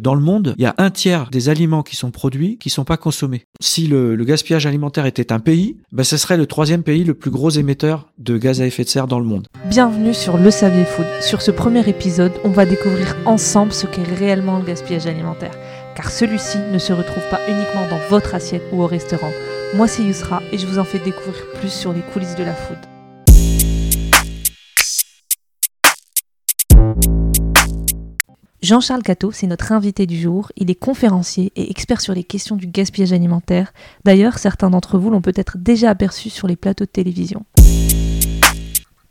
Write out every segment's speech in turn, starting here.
Dans le monde, il y a un tiers des aliments qui sont produits qui sont pas consommés. Si le, le gaspillage alimentaire était un pays, ben ce serait le troisième pays le plus gros émetteur de gaz à effet de serre dans le monde. Bienvenue sur Le Saviez Food. Sur ce premier épisode, on va découvrir ensemble ce qu'est réellement le gaspillage alimentaire. Car celui-ci ne se retrouve pas uniquement dans votre assiette ou au restaurant. Moi, c'est Yusra et je vous en fais découvrir plus sur les coulisses de la food. Jean-Charles Cateau, c'est notre invité du jour. Il est conférencier et expert sur les questions du gaspillage alimentaire. D'ailleurs, certains d'entre vous l'ont peut-être déjà aperçu sur les plateaux de télévision.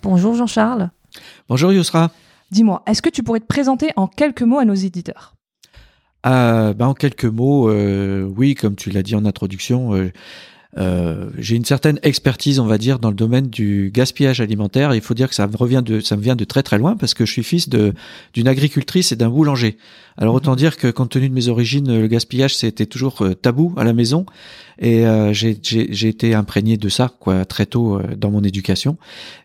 Bonjour Jean-Charles. Bonjour Yousra. Dis-moi, est-ce que tu pourrais te présenter en quelques mots à nos éditeurs? Euh, ben, En quelques mots, euh, oui, comme tu l'as dit en introduction, euh, euh, j'ai une certaine expertise, on va dire, dans le domaine du gaspillage alimentaire. Il faut dire que ça me revient de, ça me vient de très très loin parce que je suis fils de d'une agricultrice et d'un boulanger. Alors autant mhm. dire que compte tenu de mes origines, le gaspillage c'était toujours euh, tabou à la maison et euh, j'ai été imprégné de ça quoi très tôt euh, dans mon éducation.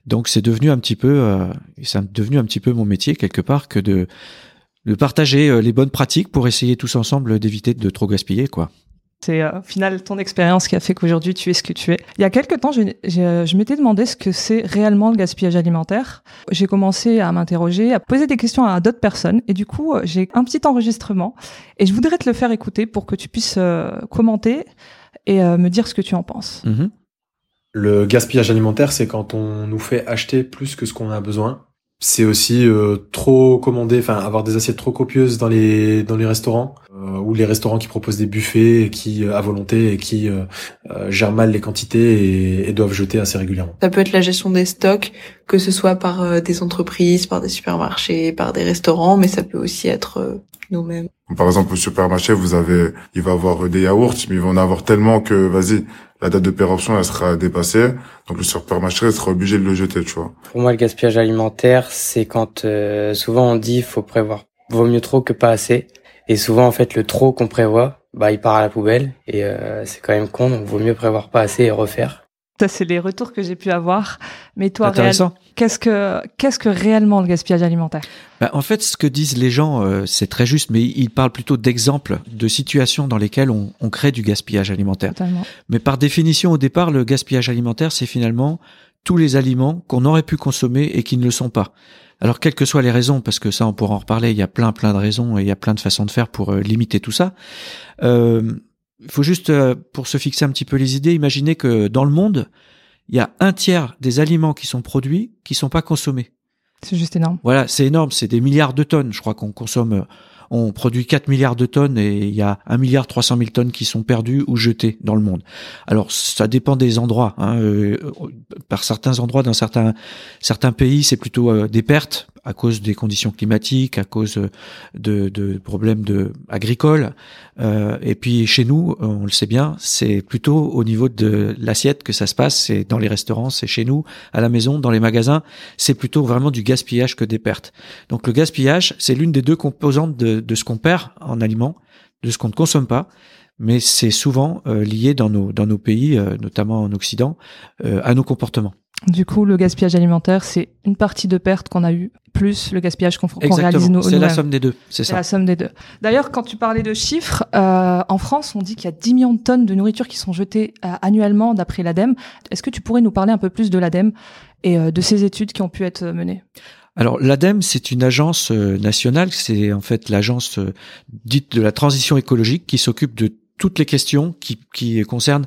Donc c'est devenu un petit peu, c'est devenu un petit peu mon métier quelque part que de de partager les bonnes pratiques pour essayer tous ensemble d'éviter de trop gaspiller quoi. C'est euh, au final ton expérience qui a fait qu'aujourd'hui tu es ce que tu es. Il y a quelques temps, je, je m'étais demandé ce que c'est réellement le gaspillage alimentaire. J'ai commencé à m'interroger, à poser des questions à d'autres personnes, et du coup, euh, j'ai un petit enregistrement, et je voudrais te le faire écouter pour que tu puisses euh, commenter et me dire ce que tu en penses. Mm-hmm. Le gaspillage alimentaire, c'est quand on nous fait acheter plus que ce qu'on a besoin c'est aussi euh, trop commander, enfin avoir des assiettes trop copieuses dans les dans les restaurants euh, ou les restaurants qui proposent des buffets qui euh, à volonté et qui gèrent mal les quantités et, doivent jeter assez régulièrement. Ça peut être la gestion des stocks, que ce soit par des entreprises, par des supermarchés, par des restaurants, mais ça peut aussi être nous-mêmes. Par exemple, au supermarché, vous avez, il va avoir des yaourts, mais ils vont en avoir tellement que, vas-y, la date de péremption, elle sera dépassée. Donc le supermarché sera obligé de le jeter, tu vois. Pour moi, le gaspillage alimentaire, c'est quand euh, souvent on dit faut prévoir. Vaut mieux trop que pas assez. Et souvent, en fait, le trop qu'on prévoit, bah, il part à la poubelle. Et euh, c'est quand même con, donc vaut mieux prévoir pas assez et refaire. Ça, c'est les retours que j'ai pu avoir. Mais toi, qu'est-ce que qu'est-ce que réellement le gaspillage alimentaire? Bah, En fait, ce que disent les gens, euh, c'est très juste, mais ils parlent plutôt d'exemples, de situations dans lesquelles on, on, crée du gaspillage alimentaire. Mais par définition, au départ, le gaspillage alimentaire, c'est finalement tous les aliments qu'on aurait pu consommer et qui ne le sont pas. Alors, quelles que soient les raisons, parce que ça, on pourra en reparler, il y a plein, plein de raisons et il y a plein de façons de faire pour euh, limiter tout ça. Euh, il faut juste, euh, pour se fixer un petit peu les idées, imaginer que dans le monde, il y a un tiers des aliments qui sont produits qui sont pas consommés. C'est juste énorme. Voilà, c'est énorme, c'est des milliards de tonnes. Je crois qu'on consomme, euh, on produit 4 milliards de tonnes et il y a 1 milliard 300 000 tonnes qui sont perdues ou jetées dans le monde. Alors ça dépend des endroits. Hein. Euh, par certains endroits, dans certains certains pays, c'est plutôt des pertes à cause des conditions climatiques, à cause de, de problèmes de agricoles. Euh, et puis chez nous, on le sait bien, c'est plutôt au niveau de l'assiette que ça se passe. C'est dans les restaurants, c'est chez nous, à la maison, dans les magasins. C'est plutôt vraiment du gaspillage que des pertes. Donc le gaspillage, c'est l'une des deux composantes de, de ce qu'on perd en aliments, de ce qu'on ne consomme pas mais c'est souvent euh, lié dans nos, dans nos pays, euh, notamment en Occident, euh, à nos comportements. Du coup, le gaspillage alimentaire, c'est une partie de perte qu'on a eu, plus le gaspillage qu'on réalise nous. C'est la somme des deux, c'est ça. la somme des deux. D'ailleurs, quand tu parlais de chiffres, en France, on dit qu'il y a 10 millions de tonnes de nourriture qui sont jetées annuellement d'après l'ADEME. Est-ce que tu pourrais nous parler un peu plus de l'ADEME et de ces études qui ont pu être menées? Alors l'ADEME, c'est une agence nationale, c'est en fait l'agence dite de la transition écologique qui s'occupe de toutes les questions qui, qui concernent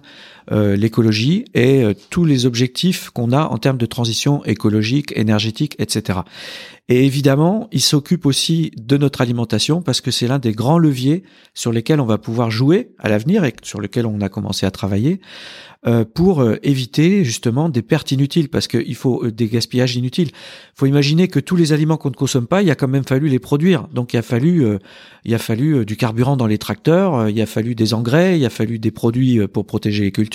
euh, l'écologie et euh, tous les objectifs qu'on a en termes de transition écologique, énergétique, etc. Et évidemment, il s'occupe aussi de notre alimentation parce que c'est l'un des grands leviers sur lesquels on va pouvoir jouer à l'avenir et sur lesquels on a commencé à travailler euh, pour euh, éviter justement des pertes inutiles parce qu'il faut euh, des gaspillages inutiles. Il faut imaginer que tous les aliments qu'on ne consomme pas, il a quand même fallu les produire. Donc il a fallu, il a fallu du carburant dans les tracteurs, il a fallu des engrais, il a fallu des produits pour protéger les cultures,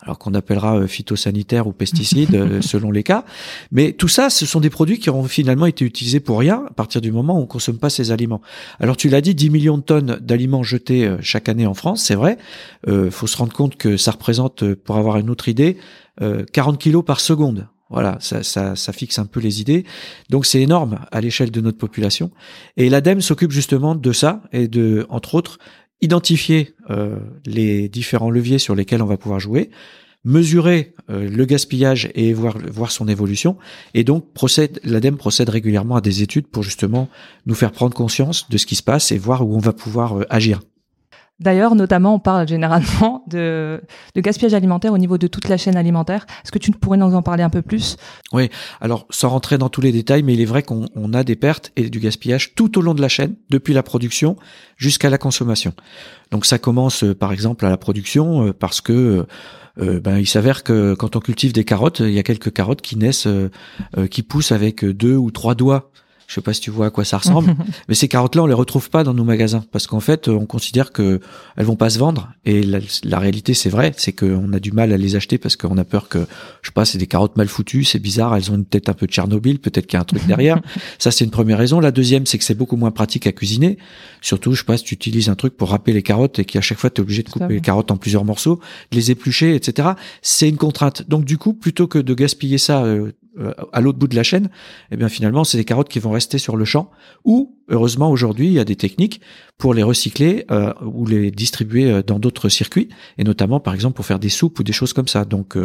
alors qu'on appellera phytosanitaires ou pesticides selon les cas. Mais tout ça, ce sont des produits qui ont finalement été utilisés pour rien à partir du moment où on consomme pas ces aliments. Alors tu l'as dit, 10 millions de tonnes d'aliments jetés chaque année en France, c'est vrai. Il faut se rendre compte que ça représente pour avoir une autre idée, 40 euh, kilos par seconde. Voilà, ça, ça, ça fixe un peu les idées. Donc c'est énorme à l'échelle de notre population. Et l'ADEME s'occupe justement de ça et de, entre autres, identifier euh, les différents leviers sur lesquels on va pouvoir jouer, mesurer euh, le gaspillage et voir, voir son évolution. Et donc, procède, l'ADEME procède régulièrement à des études pour justement nous faire prendre conscience de ce qui se passe et voir où on va pouvoir euh, agir. D'ailleurs, notamment, on parle généralement de, gaspillage alimentaire au niveau de toute la chaîne alimentaire. Est-ce que tu pourrais nous en parler un peu plus? Oui, alors sans rentrer dans tous les détails, mais il est vrai qu'on a des pertes et du gaspillage tout au long de la chaîne, depuis la production jusqu'à la consommation. Donc ça commence euh, par exemple à la production euh, parce que euh, ben, il s'avère que quand on cultive des carottes, il y a quelques carottes qui naissent, qui poussent avec deux ou trois doigts je sais pas si tu vois à quoi ça ressemble, mais ces carottes-là, on les retrouve pas dans nos magasins parce qu'en fait, on considère que elles vont pas se vendre. Et la, réalité, c'est vrai, c'est qu'on a du mal à les acheter parce qu'on a peur que, je sais pas, c'est des carottes mal foutues, c'est bizarre, elles ont une tête un peu de Tchernobyl, peut-être qu'il y a un truc derrière. ça, c'est une première raison. La deuxième, c'est que c'est beaucoup moins pratique à cuisiner. Surtout, je sais pas, si tu utilises un truc pour râper les carottes et qu'à chaque fois, tu es obligé de couper les carottes en plusieurs morceaux, de les éplucher, etc. C'est une contrainte. Donc, du coup, plutôt que de gaspiller ça euh, euh, à l'autre bout de la chaîne, eh bien finalement, c'est des carottes qui vont rester sur le champ. Ou heureusement aujourd'hui, il y a des techniques pour les recycler euh, ou les distribuer euh, dans d'autres circuits, et notamment par exemple pour faire des soupes ou des choses comme ça. Donc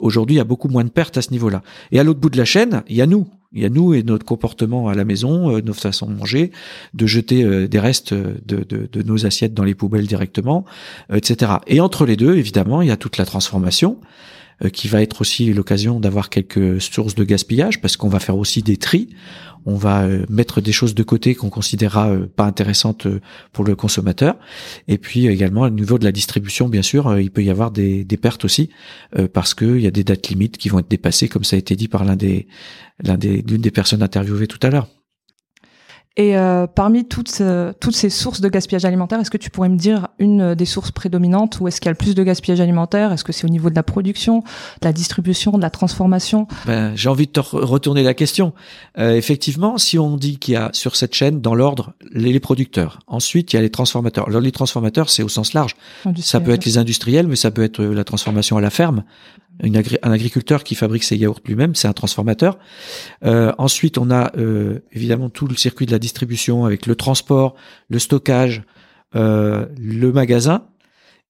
aujourd'hui, il y a beaucoup moins de pertes à ce niveau-là. Et à l'autre bout de la chaîne, il y a nous. Il y a nous et notre comportement à la maison, notre façon de manger, de jeter des restes de, de, de, nos assiettes dans les poubelles directement, etc. Et entre les deux, évidemment, il y a toute la transformation. Euh, qui va être aussi l'occasion d'avoir quelques sources de gaspillage parce qu'on va faire aussi des tris. On va euh, mettre des choses de côté qu'on considérera euh, pas intéressantes pour le consommateur. Et puis également au niveau de la distribution, bien sûr, il peut y avoir des, pertes aussi parce qu'il y a des dates limites qui vont être dépassées, comme ça a été dit par l'un l'une des personnes interviewées tout à l'heure. Et euh, parmi toutes, euh, toutes ces sources de gaspillage alimentaire, est-ce que tu pourrais me dire une des sources prédominantes Où est-ce qu'il y a le plus de gaspillage alimentaire? Est-ce que c'est au niveau de la production, de la distribution, de la transformation? Ben, J'ai envie de te retourner la question. Euh, effectivement, si on dit qu'il y a sur cette chaîne, dans l'ordre, les, les, producteurs. Ensuite, il y a les transformateurs. Alors les transformateurs, c'est au sens large. Ça peut être les industriels, mais ça peut être la transformation à la ferme un agriculteur qui fabrique ses yaourts lui-même, c'est un transformateur. Euh, ensuite, on a euh, évidemment tout le circuit de la distribution avec le transport, le stockage, euh, le magasin.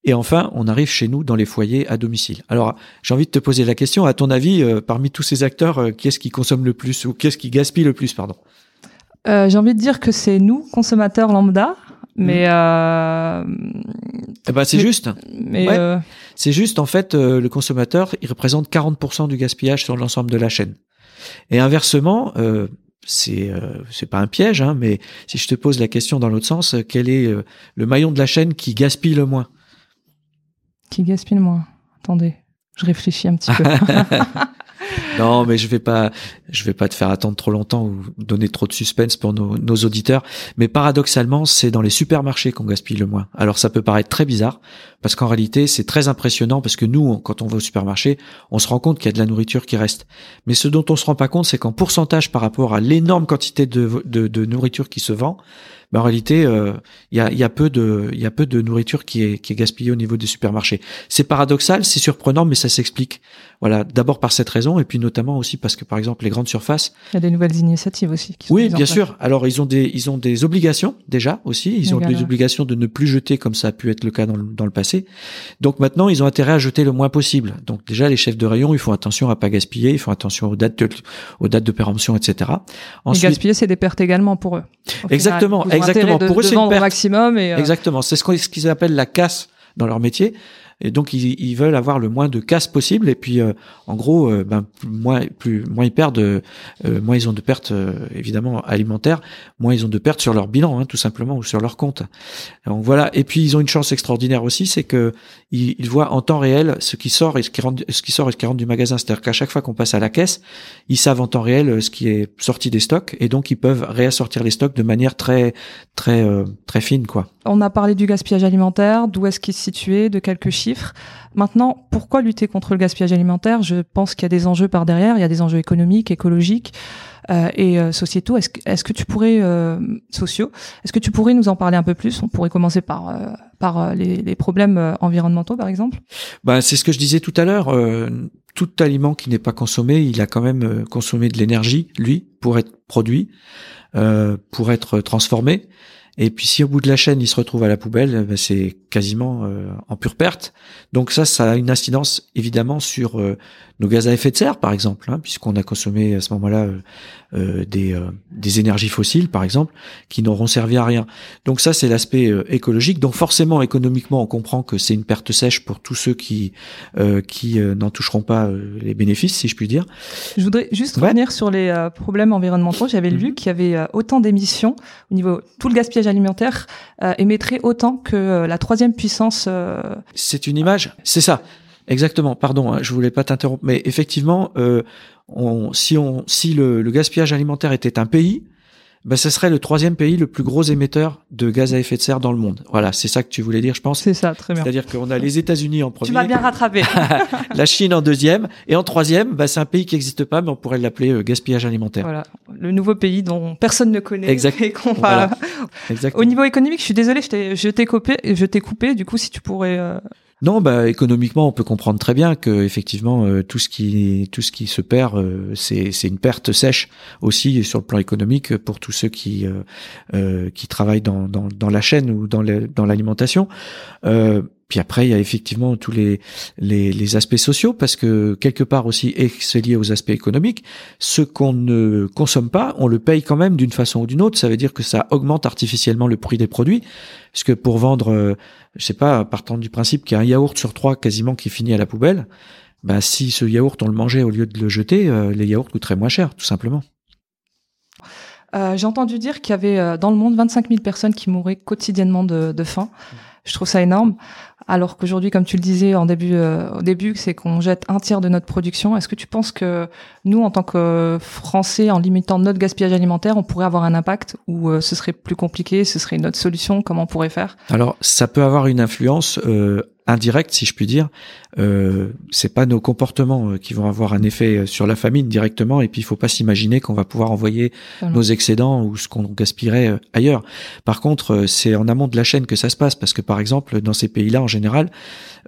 Et enfin, on arrive chez nous dans les foyers à domicile. Alors, j'ai envie de te poser la question, à ton avis, parmi tous ces acteurs, qui est-ce qui consomme le plus ou qui est-ce qui gaspille le plus, pardon? J'ai envie de dire que c'est nous, consommateurs lambda, mais euh, eh ben, c'est juste. Mais euh, c'est juste en fait euh, le consommateur, il représente 40% du gaspillage sur l'ensemble de la chaîne. Et inversement, euh, c'est euh, c'est pas un piège, hein, mais si je te pose la question dans l'autre sens, quel est le maillon de la chaîne qui gaspille le moins? Qui gaspille le moins? Attendez, je réfléchis un petit peu. non, mais je vais pas, je vais pas te faire attendre trop longtemps ou donner trop de suspense pour nos, auditeurs. Mais paradoxalement, c'est dans les supermarchés qu'on gaspille le moins. Alors ça peut paraître très bizarre parce qu'en réalité, c'est très impressionnant parce que nous, quand on va au supermarché, on se rend compte qu'il y a de la nourriture qui reste. Mais ce dont on se rend pas compte, c'est qu'en pourcentage par rapport à l'énorme quantité de nourriture qui se vend, en réalité, euh, il y, a, y, a, peu de, il y a peu de nourriture qui est, qui est gaspillée au niveau des supermarchés. C'est paradoxal, c'est surprenant, mais ça s'explique. Voilà, d'abord par cette raison, et puis notamment aussi parce que, par exemple, les grandes surfaces. Il y a des nouvelles initiatives aussi. Qui sont oui, bien sûr. Alors, ils ont des, ils ont des obligations déjà aussi. Ils ont des obligations de ne plus jeter comme ça a pu être le cas dans le, dans le passé. Donc maintenant, ils ont intérêt à jeter le moins possible. Donc déjà, les chefs de rayon, ils font attention à pas gaspiller, ils font attention aux dates de, aux dates de péremption, etc. Ensuite, et gaspiller, c'est des pertes également pour eux. Exactement. Exactement. pour eux, c'est une perte. maximum. Et Exactement. C'est ce qu'ils appellent la casse dans leur métier. Et donc ils, veulent avoir le moins de casse possible. Et puis euh, en gros, euh, ben moins moins ils perdent, euh, moins ils ont de pertes évidemment alimentaires, moins ils ont de pertes sur leur bilan, hein, tout simplement, ou sur leur compte. Donc voilà. Et puis ils ont une chance extraordinaire aussi, c'est que ils, ils, voient en temps réel ce qui sort et ce qui rentre, ce qui sort et ce qui rentre du magasin. C'est-à-dire qu'à chaque fois qu'on passe à la caisse, ils savent en temps réel ce qui est sorti des stocks et donc ils peuvent réassortir les stocks de manière très très très fine, quoi. On a parlé du gaspillage alimentaire, d'où est-ce qu'il se situait, de quelques chiffres. Maintenant, pourquoi lutter contre le gaspillage alimentaire? Je pense qu'il y a des enjeux par derrière, il y a des enjeux économiques, écologiques euh, et euh, sociétaux. Est-ce que, tu pourrais euh, sociaux Est-ce que tu pourrais nous en parler un peu plus? On pourrait commencer par par les, problèmes environnementaux, par exemple. Ben, c'est ce que je disais tout à l'heure. tout aliment qui n'est pas consommé, il a quand même consommé de l'énergie, lui, pour être produit, pour être transformé. Et puis si au bout de la chaîne il se retrouve à la poubelle, eh ben, c'est quasiment euh, en pure perte. Donc ça, ça a une incidence évidemment sur euh, nos gaz à effet de serre, par exemple, hein, puisqu'on a consommé à ce moment-là euh, euh, des, euh, des énergies fossiles, par exemple, qui n'auront servi à rien. Donc ça, c'est l'aspect euh, écologique. Donc forcément, économiquement, on comprend que c'est une perte sèche pour tous ceux qui euh, qui n'en toucheront pas les bénéfices, si je puis dire. Je voudrais juste Ouais. revenir sur les euh, problèmes environnementaux. J'avais lu Mhm. qu'il y avait autant d'émissions au niveau tout le gaspillage alimentaire euh, émettrait autant que euh, la troisième puissance. euh, C'est une image, c'est ça. Exactement. Pardon, hein, je voulais pas t'interrompre, mais effectivement, si on, si le gaspillage alimentaire était un pays, ben ce serait le troisième pays le plus gros émetteur de gaz à effet de serre dans le monde. Voilà, c'est ça que tu voulais dire, je pense. C'est ça, très bien. C'est-à-dire qu'on a les États-Unis en premier, Tu m'as bien rattrapé. la Chine en deuxième, et en troisième, ben, c'est un pays qui n'existe pas, mais on pourrait l'appeler euh, gaspillage alimentaire. voilà, le nouveau pays dont personne ne connaît. Exact. Et qu'on va- Voilà. Exactement. Au niveau économique, je suis désolée, je t'ai, je t'ai coupé, je t'ai coupé. Du coup, si tu pourrais. euh, Non, bah économiquement, on peut comprendre très bien que effectivement euh, tout ce qui tout ce qui se perd, euh, c'est c'est une perte sèche aussi sur le plan économique pour tous ceux qui euh, qui travaillent dans, dans la chaîne ou dans l'alimentation. Puis après, il y a effectivement tous les, les les aspects sociaux parce que quelque part aussi, et c'est lié aux aspects économiques, ce qu'on ne consomme pas, on le paye quand même d'une façon ou d'une autre. Ça veut dire que ça augmente artificiellement le prix des produits, parce que pour vendre euh, je sais pas, partant du principe qu'il y a un yaourt sur trois quasiment qui finit à la poubelle, bah si ce yaourt on le mangeait au lieu de le jeter, euh, les yaourts coûteraient moins cher, tout simplement. euh, j'ai entendu dire qu'il y avait euh, dans le monde 25 000 personnes qui mouraient quotidiennement de, de faim. Je trouve ça énorme. Alors qu'aujourd'hui, comme tu le disais en début, euh, au début, c'est qu'on jette un tiers de notre production. Est-ce que tu penses que nous, en tant que Français, en limitant notre gaspillage alimentaire, on pourrait avoir un impact ou euh, ce serait plus compliqué, ce serait une autre solution? Comment on pourrait faire? Alors ça peut avoir une influence indirecte, si je puis dire. Euh, c'est pas nos comportements euh, qui vont avoir un effet euh, sur la famine directement, et puis il faut pas s'imaginer qu'on va pouvoir envoyer Voilà. nos excédents ou ce qu'on gaspillerait euh, ailleurs. Par contre, c'est en amont de la chaîne que ça se passe, parce que par exemple, dans ces pays-là, en général,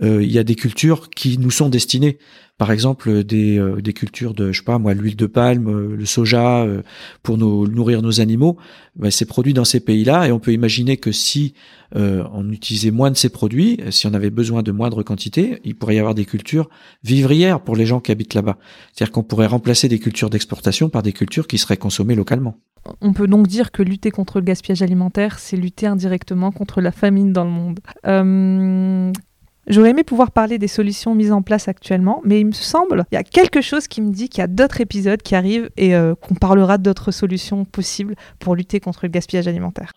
euh, il y a des cultures qui nous sont destinées. Par exemple, des, euh, des cultures de, je sais pas moi, l'huile de palme, euh, le soja, euh, pour nourrir nos animaux, ben, c'est produit dans ces pays-là, et on peut imaginer que si euh, on utilisait moins de ces produits, euh, si on avait besoin de moindre quantité, il pourrait y avoir des cultures vivrières pour les gens qui habitent là-bas. C'est-à-dire qu'on pourrait remplacer des cultures d'exportation par des cultures qui seraient consommées localement. On peut donc dire que lutter contre le gaspillage alimentaire, c'est lutter indirectement contre la famine dans le monde. J'aurais aimé pouvoir parler des solutions mises en place actuellement, mais il me semble, il y a quelque chose qui me dit qu'il y a d'autres épisodes qui arrivent et euh, qu'on parlera d'autres solutions possibles pour lutter contre le gaspillage alimentaire.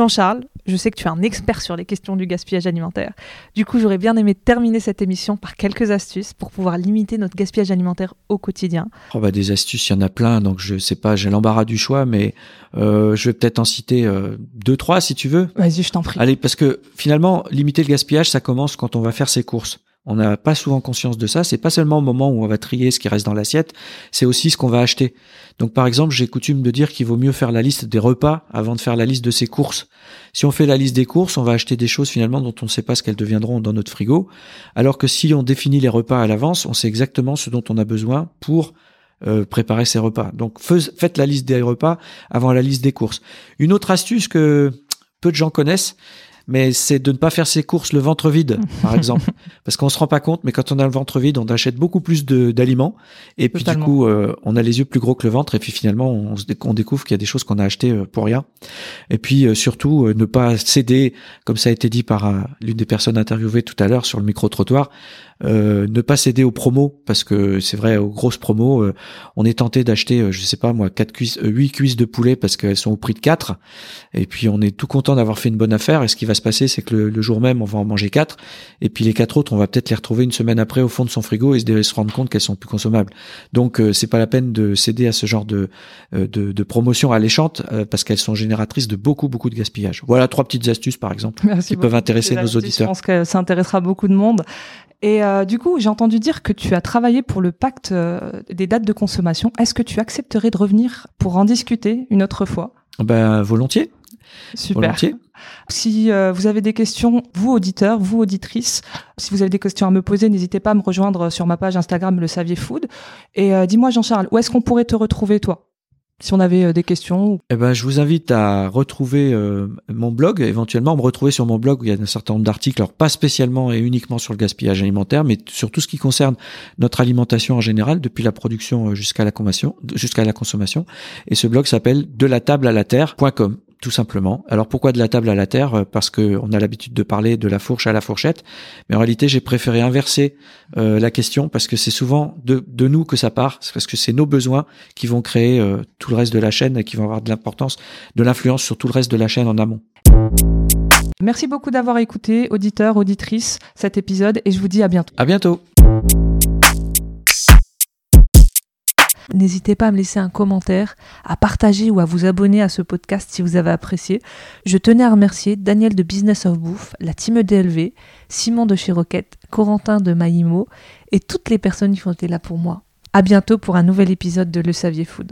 Jean-Charles, je sais que tu es un expert sur les questions du gaspillage alimentaire. Du coup, j'aurais bien aimé terminer cette émission par quelques astuces pour pouvoir limiter notre gaspillage alimentaire au quotidien. Oh bah des astuces, il y en a plein, donc je sais pas, j'ai l'embarras du choix, mais euh, je vais peut-être en citer euh, deux, trois si tu veux. Vas-y, je t'en prie. Allez, parce que finalement, limiter le gaspillage, ça commence quand on va faire ses courses. On n'a pas souvent conscience de ça. C'est pas seulement au moment où on va trier ce qui reste dans l'assiette, c'est aussi ce qu'on va acheter. Donc, par exemple, j'ai coutume de dire qu'il vaut mieux faire la liste des repas avant de faire la liste de ses courses. Si on fait la liste des courses, on va acheter des choses finalement dont on ne sait pas ce qu'elles deviendront dans notre frigo. Alors que si on définit les repas à l'avance, on sait exactement ce dont on a besoin pour euh, préparer ses repas. Donc, faites la liste des repas avant la liste des courses. Une autre astuce que peu de gens connaissent, mais c'est de ne pas faire ses courses le ventre vide, par exemple, parce qu'on se rend pas compte, mais quand on a le ventre vide, on achète beaucoup plus d'aliments, et puis du coup, euh, on a les yeux plus gros que le ventre, et puis finalement, on, se dé- on découvre qu'il y a des choses qu'on a achetées euh, pour rien. Et puis euh, surtout, euh, ne pas céder, comme ça a été dit par l'une des personnes interviewées tout à l'heure sur le micro trottoir, euh, ne pas céder aux promos, parce que c'est vrai, aux grosses promos, on est tenté d'acheter, je sais pas moi, quatre cuisses, euh, huit cuisses de poulet parce qu'elles sont au prix de 4 et puis on est tout content d'avoir fait une bonne affaire, et ce qui va se se passer, c'est que le, jour même, on va en manger quatre, et puis les quatre autres, on va peut-être les retrouver une semaine après au fond de son frigo et se, se rendre compte qu'elles sont plus consommables. Donc, c'est pas la peine de céder à ce genre de de, de promotion alléchante parce qu'elles sont génératrices de beaucoup beaucoup de gaspillage. Voilà trois petites astuces par exemple qui peuvent intéresser nos auditeurs. Je pense que ça intéressera beaucoup de monde. Et euh, du coup, j'ai entendu dire que tu as travaillé pour le pacte euh, des dates de consommation. Est-ce que tu accepterais de revenir pour en discuter une autre fois? Ben volontiers. Super. Volontiers. Si euh, vous avez des questions, vous auditeurs, vous auditrices, si vous avez des questions à me poser, n'hésitez pas à me rejoindre sur ma page Instagram Le Savier Food. Et dis-moi Jean-Charles, où est-ce qu'on pourrait te retrouver toi si on avait euh, des questions Eh ben, je vous invite à retrouver euh, mon blog, éventuellement me retrouver sur mon blog où il y a un certain nombre d'articles, alors pas spécialement et uniquement sur le gaspillage alimentaire, mais sur tout ce qui concerne notre alimentation en général, depuis la production euh, jusqu'à la consommation. Jusqu'à la consommation. Et ce blog s'appelle de la table à la terre.com tout simplement. Alors pourquoi de la table à la terre? Euh, Parce que on a l'habitude de parler de la fourche à la fourchette, mais en réalité j'ai préféré inverser euh, la question parce que c'est souvent de, de, nous que ça part, parce que c'est nos besoins qui vont créer euh, tout le reste de la chaîne et qui vont avoir de l'importance, de l'influence sur tout le reste de la chaîne en amont. Merci beaucoup d'avoir écouté, auditeurs, auditrices, cet épisode et je vous dis à bientôt. À bientôt. N'hésitez pas à me laisser un commentaire, à partager ou à vous abonner à ce podcast si vous avez apprécié. Je tenais à remercier Daniel de Business of Bouffe, la team DLV, Simon de chez Roquette, Corentin de Maïmo et toutes les personnes qui ont été là pour moi. À bientôt pour un nouvel épisode de Le Savier Food.